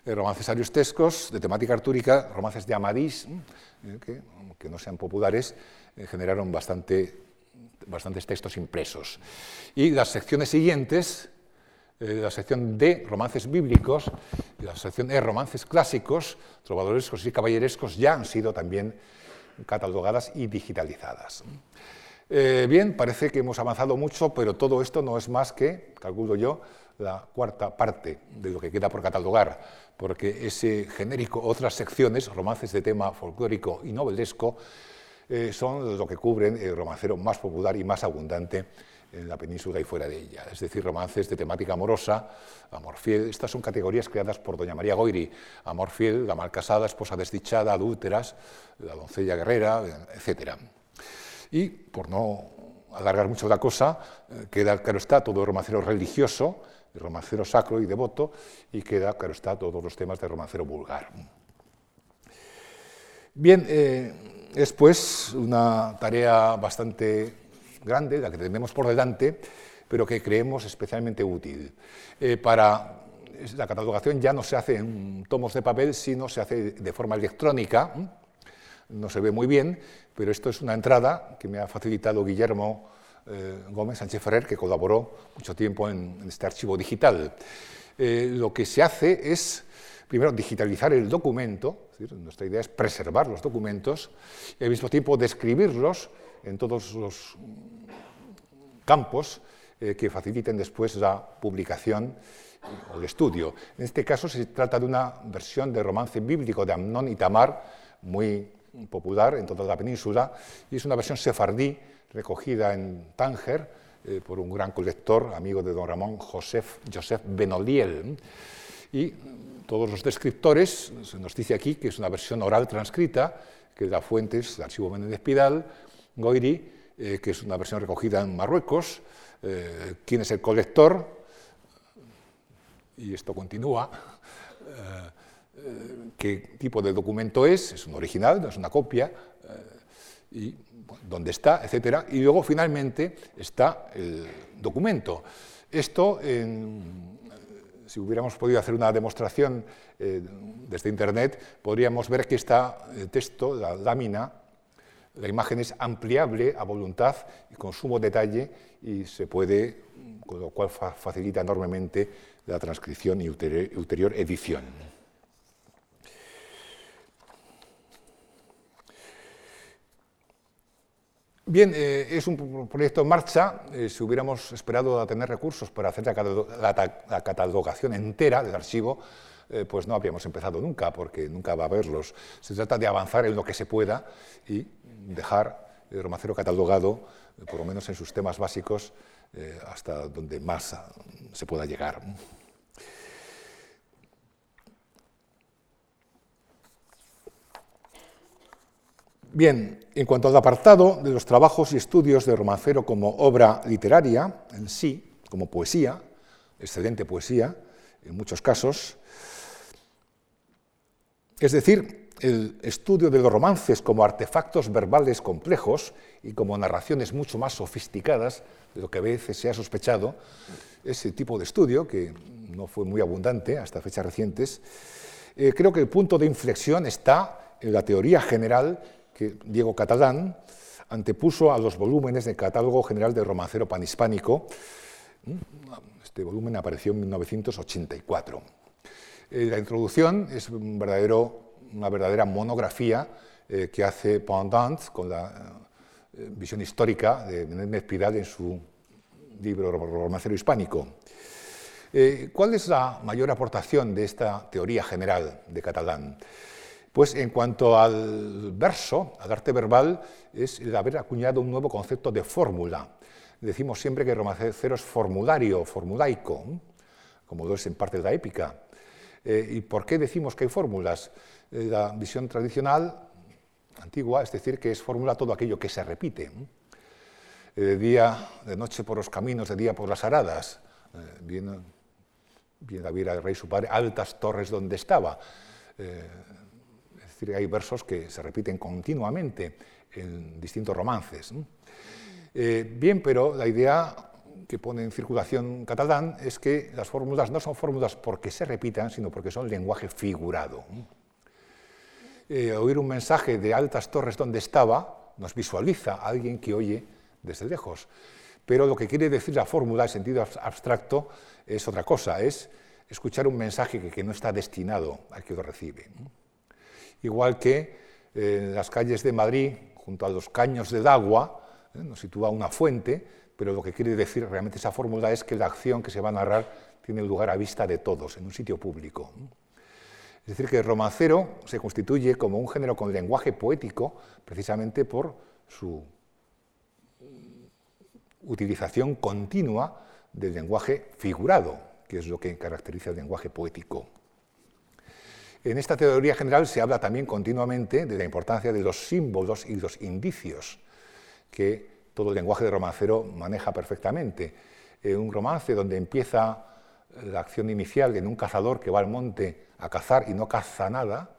Eh, romances ariostescos de temática artúrica, romances de Amadís, eh, que, aunque no sean populares, generaron bastante, bastantes textos impresos. Y las secciones siguientes eh, la sección D, romances bíblicos, y la sección E, romances clásicos, trovadorescos y caballerescos, ya han sido también catalogadas y digitalizadas. Eh, bien, parece que hemos avanzado mucho, pero todo esto no es más que, calculo yo, la cuarta parte de lo que queda por catalogar, porque ese genérico, otras secciones, romances de tema folclórico y novelesco, eh, son lo que cubren el romancero más popular y más abundante en la península y fuera de ella, es decir, romances de temática amorosa, amor fiel. Estas son categorías creadas por doña María Goiri, amor fiel, la mal casada, esposa desdichada, adúlteras, la doncella guerrera, etc. Y, por no alargar mucho la cosa, eh, queda, claro está, todo el romancero religioso, el romancero sacro y devoto, y queda, claro está, todos los temas del romancero vulgar. Bien, eh, es pues una tarea bastante grande, la que tenemos por delante, pero que creemos especialmente útil. Eh, para la catalogación ya no se hace en tomos de papel, sino se hace de forma electrónica. No se ve muy bien, pero esto es una entrada que me ha facilitado Guillermo eh, Gómez Sánchez Ferrer, que colaboró mucho tiempo en, este archivo digital. Eh, lo que se hace es, primero, digitalizar el documento, nuestra idea es preservar los documentos y al mismo tiempo describirlos en todos los campos eh, que faciliten después la publicación o el estudio. En este caso se trata de una versión de romance bíblico de Amnón y Tamar, muy popular en toda la península, y es una versión sefardí recogida en Tánger eh, por un gran colector, amigo de don Ramón, Joseph, Joseph Benoliel. Y todos los descriptores, se nos dice aquí que es una versión oral transcrita, que da fuentes, el archivo Menéndez Pidal, Goiri, eh, que es una versión recogida en Marruecos, eh, quién es el colector, y esto continúa, eh, qué tipo de documento es, es un original, no es una copia, y dónde está, etc. Y luego finalmente está el documento. Esto, si hubiéramos podido hacer una demostración desde Internet, podríamos ver que está el texto, la lámina, la imagen es ampliable a voluntad y con sumo detalle y se puede, con lo cual facilita enormemente la transcripción y ulterior edición. Bien, eh, es un proyecto en marcha. Eh, si hubiéramos esperado a tener recursos para hacer la, catalogación entera del archivo, eh, pues no habríamos empezado nunca, porque nunca va a haberlos. Se trata de avanzar en lo que se pueda y dejar el romancero catalogado, por lo menos en sus temas básicos, hasta donde más ah, se pueda llegar. Bien, en cuanto al apartado de los trabajos y estudios de romancero como obra literaria en sí, como poesía, excelente poesía en muchos casos, es decir, el estudio de los romances como artefactos verbales complejos y como narraciones mucho más sofisticadas de lo que a veces se ha sospechado, ese tipo de estudio, que no fue muy abundante hasta fechas recientes, eh, creo que el punto de inflexión está en la teoría general que Diego Catalán antepuso a los volúmenes del Catálogo General del Romancero Panhispánico. Este volumen apareció en 1984. Eh, la introducción es una verdadera monografía eh, que hace Pendant con la eh, visión histórica de Menéndez Pidal en su libro Romancero Hispánico. ¿Cuál es la mayor aportación de esta teoría general de Catalán? Pues en cuanto al verso, al arte verbal, es el haber acuñado un nuevo concepto de fórmula. Decimos siempre que el romancero es formulario, formulaico, como lo es en parte de la épica. ¿Y por qué decimos que hay fórmulas? Eh, la visión tradicional, antigua, es decir, que es fórmula todo aquello que se repite. Eh, de día, de noche por los caminos, de día por las aradas. Eh, bien bien David al rey su padre, altas torres donde estaba. Es decir, hay versos que se repiten continuamente en distintos romances. Eh, bien, pero la idea que pone en circulación catalán es que las fórmulas no son fórmulas porque se repitan, sino porque son lenguaje figurado. Eh, oír un mensaje de altas torres donde estaba nos visualiza a alguien que oye desde lejos. Pero lo que quiere decir la fórmula en sentido abstracto es otra cosa, es escuchar un mensaje que, no está destinado al que lo recibe. Igual que eh, en las calles de Madrid, junto a los caños del agua, ¿eh? nos sitúa una fuente, pero lo que quiere decir realmente esa fórmula es que la acción que se va a narrar tiene lugar a vista de todos, en un sitio público. Es decir, que el romancero se constituye como un género con lenguaje poético precisamente por su utilización continua del lenguaje figurado, que es lo que caracteriza el lenguaje poético. En esta teoría general se habla también continuamente de la importancia de los símbolos y los indicios que todo el lenguaje de romancero maneja perfectamente. En un romance donde empieza la acción inicial en un cazador que va al monte a cazar y no caza nada,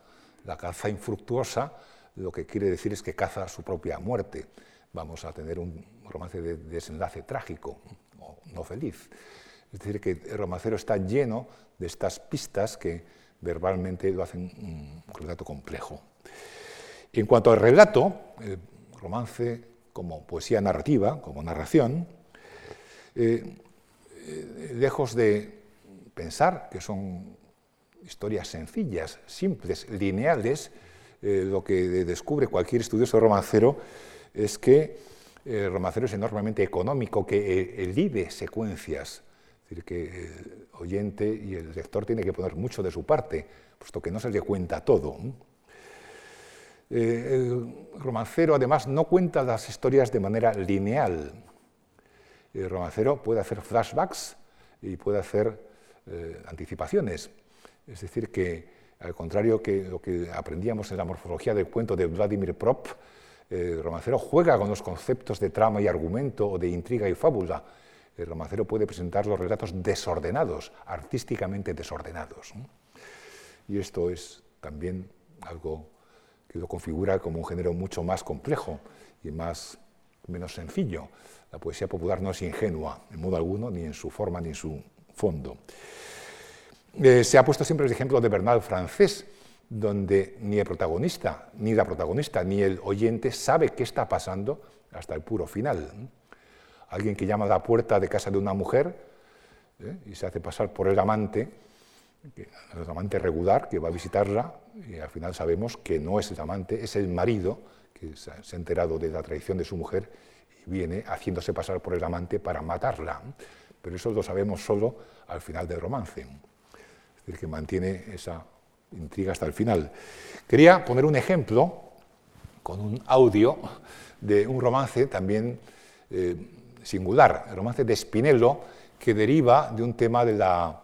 la caza infructuosa, lo que quiere decir es que caza su propia muerte. Vamos a tener un romance de desenlace trágico, o no feliz. Es decir, que el romancero está lleno de estas pistas que verbalmente lo hacen un relato complejo. En cuanto al relato, el romance como poesía narrativa, como narración, eh, eh, lejos de pensar que son historias sencillas, simples, lineales, eh, lo que descubre cualquier estudioso romancero es que el romancero es enormemente económico, que elide secuencias, es decir, que el oyente y el lector tiene que poner mucho de su parte, puesto que no se le cuenta todo. Eh, el romancero, además, no cuenta las historias de manera lineal. El romancero puede hacer flashbacks y puede hacer eh, anticipaciones. Es decir, que al contrario que lo que aprendíamos en la morfología del cuento de Vladimir Prop, el romancero juega con los conceptos de trama y argumento o de intriga y fábula el romancero puede presentar los relatos desordenados, artísticamente desordenados. Y esto es también algo que lo configura como un género mucho más complejo y más, menos sencillo. La poesía popular no es ingenua en modo alguno, ni en su forma ni en su fondo. Eh, se ha puesto siempre el ejemplo de Bernal francés, donde ni el protagonista, ni la protagonista, ni el oyente sabe qué está pasando hasta el puro final alguien que llama a la puerta de casa de una mujer ¿eh? y se hace pasar por el amante, el amante regular que va a visitarla y al final sabemos que no es el amante, es el marido que se ha enterado de la traición de su mujer y viene haciéndose pasar por el amante para matarla. Pero eso lo sabemos solo al final del romance. Es decir, que mantiene esa intriga hasta el final. Quería poner un ejemplo con un audio de un romance también eh, singular, el romance de Spinello, que deriva de un tema de la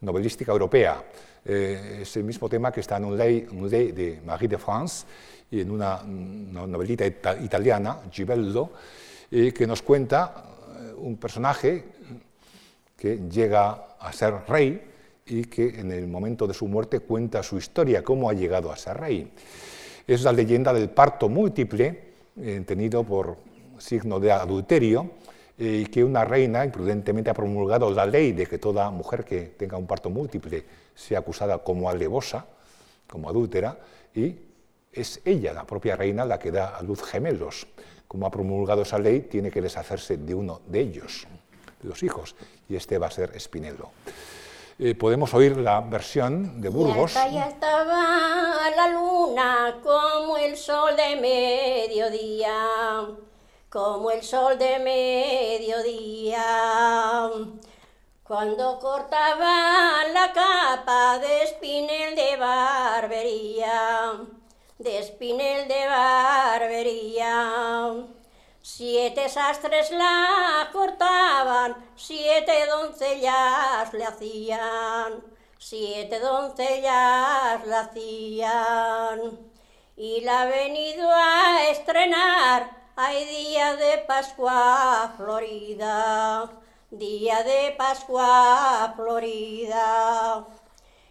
novelística europea. Eh, es el mismo tema que está en un ley, de Marie de France y en una, novelita italiana, Gibello, que nos cuenta eh, un personaje que llega a ser rey y que en el momento de su muerte cuenta su historia, cómo ha llegado a ser rey. Es la leyenda del parto múltiple, entendido por signo de adulterio, y que una reina imprudentemente ha promulgado la ley de que toda mujer que tenga un parto múltiple sea acusada como alevosa, como adúltera, y es ella, la propia reina, la que da a luz gemelos. Como ha promulgado esa ley, tiene que deshacerse de uno de ellos, de los hijos, y este va a ser Spinello. Eh, podemos oír la versión de Burgos. ya estaba la luna como el sol de mediodía como el sol de mediodía. Cuando cortaban la capa de espinel de barbería, de espinel de barbería. Siete sastres la cortaban, siete doncellas le hacían, siete doncellas la hacían. Y la ha venido a estrenar hay día de Pascua florida, día de Pascua florida.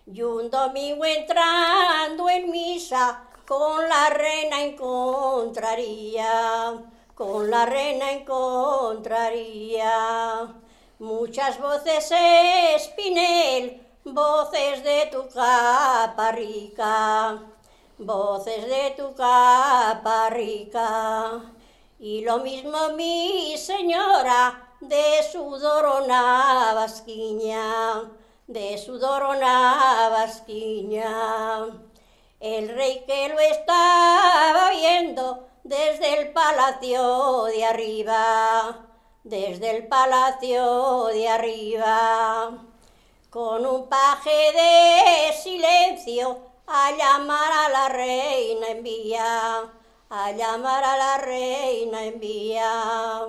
Y un domingo entrando en misa, con la reina encontraría, con la reina encontraría. Muchas voces espinel, voces de tu capa rica, voces de tu capa rica. Y lo mismo mi señora de sudor una vasquiña de sudor una basquiña. El rey que lo estaba viendo desde el palacio de arriba, desde el palacio de arriba, con un paje de silencio a llamar a la reina envía, a llamar a la reina envía.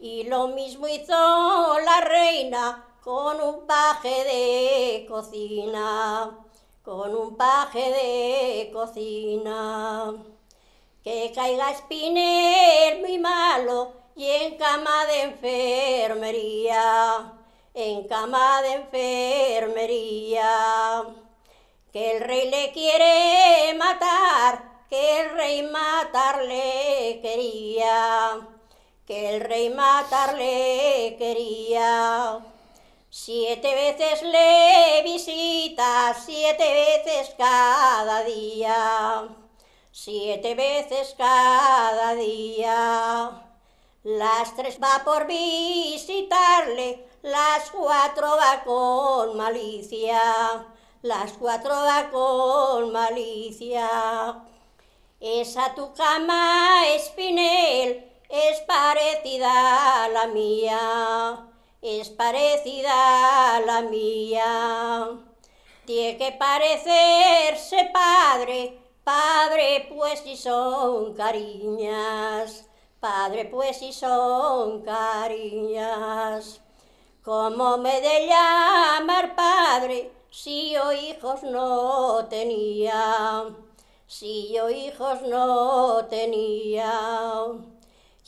Y lo mismo hizo la reina con un paje de cocina, con un paje de cocina. Que caiga espinel muy malo y en cama de enfermería, en cama de enfermería. Que el rey le quiere matar, que el rey matarle quería, que el rey matarle quería. Siete veces le visita, siete veces cada día, siete veces cada día. Las tres va por visitarle, las cuatro va con malicia, las cuatro va con malicia. Esa tu cama, Espinel, es parecida a la mía es parecida a la mía. Tiene que parecerse padre, padre pues si son cariñas, padre pues si son cariñas. ¿Cómo me de llamar padre si yo hijos no tenía? Si yo hijos no tenía.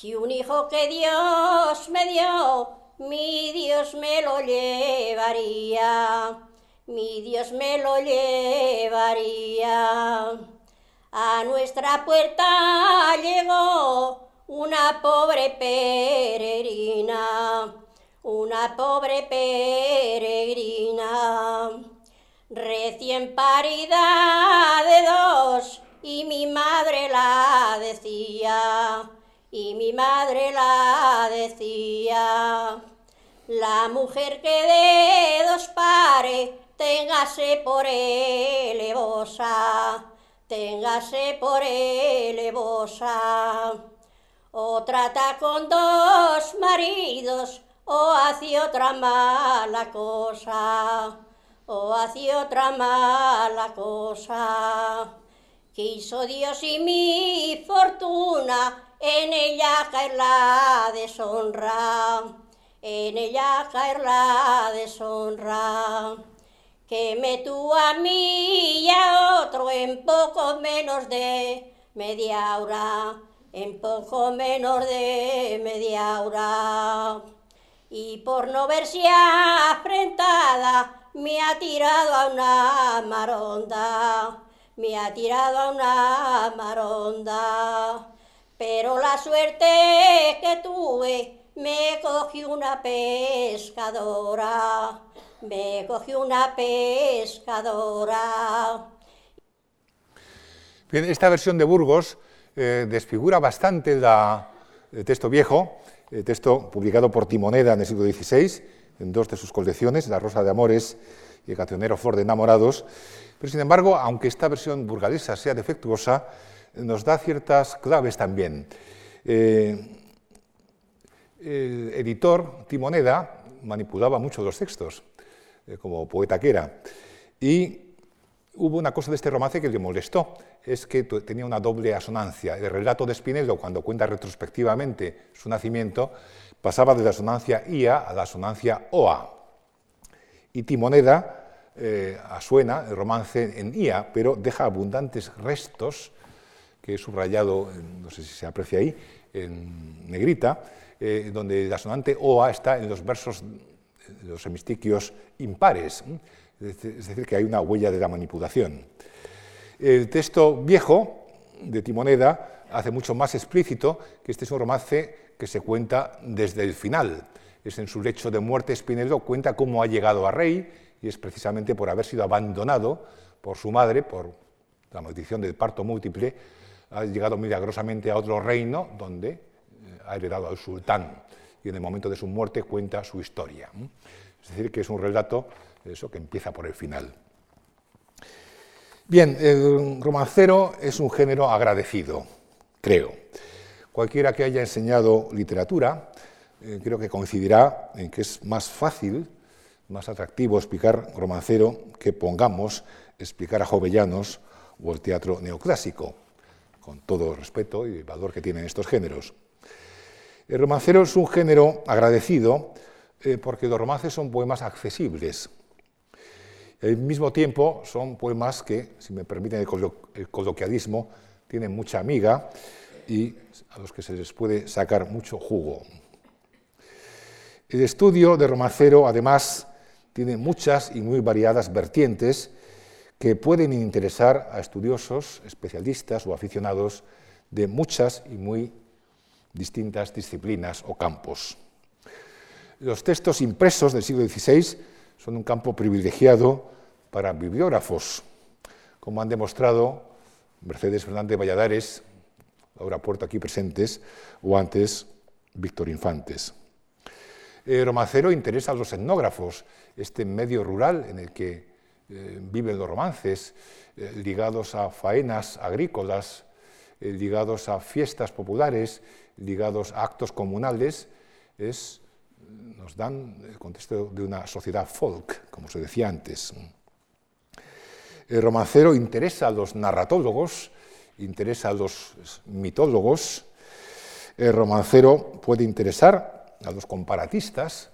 Y un hijo que Dios me dio, mi Dios me lo llevaría, mi Dios me lo llevaría. A nuestra puerta llegó una pobre peregrina, una pobre peregrina, recién parida de dos, y mi madre la decía, y mi madre la decía. La mujer que de dos pares, téngase por elevosa, téngase por elevosa. O trata con dos maridos, o hace otra mala cosa, o hace otra mala cosa. Quiso Dios y mi fortuna, en ella caer la deshonra en ella caer la deshonra. Que me tú a mí y a otro en poco menos de media hora, en poco menos de media hora. Y por no verse afrentada, me ha tirado a una maronda, me ha tirado a una maronda. Pero la suerte que tuve me cogió una pescadora, me cogió una pescadora. Bien, esta versión de Burgos eh, desfigura bastante el texto viejo, el texto publicado por Timoneda en el siglo XVI, en dos de sus colecciones, La Rosa de Amores y El Cancionero Flor de Enamorados. Pero sin embargo, aunque esta versión burgalesa sea defectuosa, nos da ciertas claves también. Eh, el editor Timoneda manipulaba mucho los textos, eh, como poeta que era. Y hubo una cosa de este romance que le molestó, es que tenía una doble asonancia. El relato de Spinello, cuando cuenta retrospectivamente su nacimiento, pasaba de la asonancia IA a la asonancia OA. Y Timoneda eh, asuena el romance en IA, pero deja abundantes restos que he subrayado, no sé si se aprecia ahí, en negrita, eh, donde la sonante OA está en los versos, los hemistiquios impares, es decir, que hay una huella de la manipulación. El texto viejo de Timoneda hace mucho más explícito que este es un romance que se cuenta desde el final. Es en su lecho de muerte Spinello cuenta cómo ha llegado a rey y es precisamente por haber sido abandonado por su madre, por la maldición del parto múltiple, ha llegado milagrosamente a otro reino donde eh, ha heredado al sultán y en el momento de su muerte cuenta su historia. Es decir, que es un relato eso que empieza por el final. Bien, el romancero es un género agradecido, creo. Cualquiera que haya enseñado literatura, eh, creo que coincidirá en que es más fácil, más atractivo explicar romancero que pongamos explicar a Jovellanos o el teatro neoclásico, con todo el respeto y el valor que tienen estos géneros. El romancero es un género agradecido eh, porque los romances son poemas accesibles. Al mismo tiempo son poemas que, si me permiten el coloquialismo, tienen mucha amiga y a los que se les puede sacar mucho jugo. El estudio de romancero, además, tiene muchas y muy variadas vertientes que pueden interesar a estudiosos, especialistas o aficionados de muchas y muy distintas disciplinas o campos. Los textos impresos del siglo XVI son un campo privilegiado para bibliógrafos, como han demostrado Mercedes Fernández Valladares, Laura Puerto aquí presentes, o antes Víctor Infantes. El romancero interesa a los etnógrafos, este medio rural en el que eh, viven los romances, eh, ligados a faenas agrícolas, eh, ligados a fiestas populares, ligados a actos comunales, es, nos dan el contexto de una sociedad folk, como se decía antes. El romancero interesa a los narratólogos, interesa a los mitólogos, el romancero puede interesar a los comparatistas,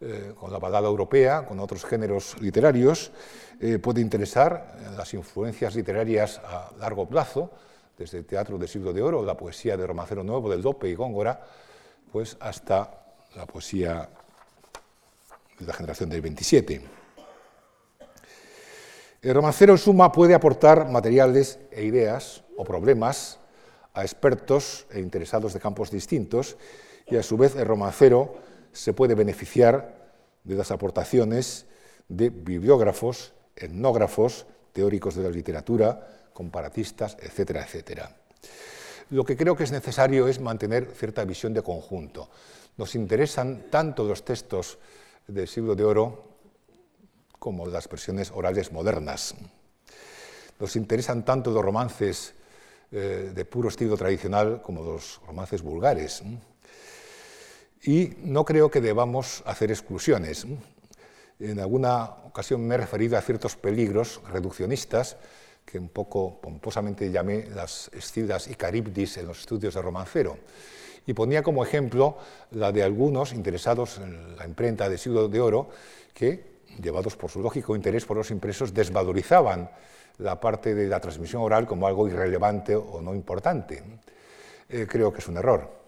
eh, con la balada europea, con otros géneros literarios, eh, puede interesar las influencias literarias a largo plazo, desde el teatro del siglo de oro, la poesía de Romancero Nuevo, del Dope y Góngora, pues hasta la poesía de la generación del 27. El romancero en suma puede aportar materiales e ideas o problemas a expertos e interesados de campos distintos y a su vez el romancero se puede beneficiar de las aportaciones de bibliógrafos, etnógrafos, teóricos de la literatura, comparatistas, etcétera, etcétera. Lo que creo que es necesario es mantener cierta visión de conjunto. Nos interesan tanto los textos del siglo de oro como las versiones orales modernas. Nos interesan tanto los romances eh, de puro estilo tradicional como los romances vulgares y no creo que debamos hacer exclusiones. En alguna ocasión me he referido a ciertos peligros reduccionistas que un poco pomposamente llamé las escidas y caribdis en los estudios de romancero. Y ponía como ejemplo la de algunos interesados en la imprenta de siglo de oro que, llevados por su lógico interés por los impresos, desvalorizaban la parte de la transmisión oral como algo irrelevante o no importante. Eh, creo que es un error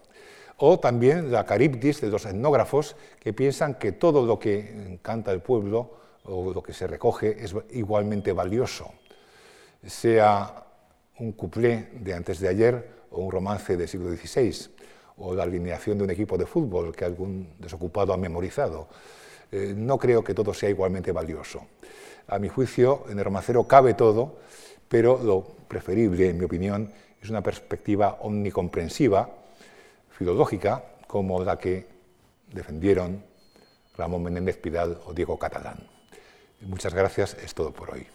o también la caribdis de los etnógrafos que piensan que todo lo que canta el pueblo o lo que se recoge es igualmente valioso, sea un cuplé de antes de ayer o un romance del siglo XVI, o la alineación de un equipo de fútbol que algún desocupado ha memorizado. Eh, no creo que todo sea igualmente valioso. A mi juicio, en el romancero cabe todo, pero lo preferible, en mi opinión, es una perspectiva omnicomprensiva filológica como la que defendieron Ramón Menéndez Pidal o Diego Catalán. Muchas gracias, es todo por hoy.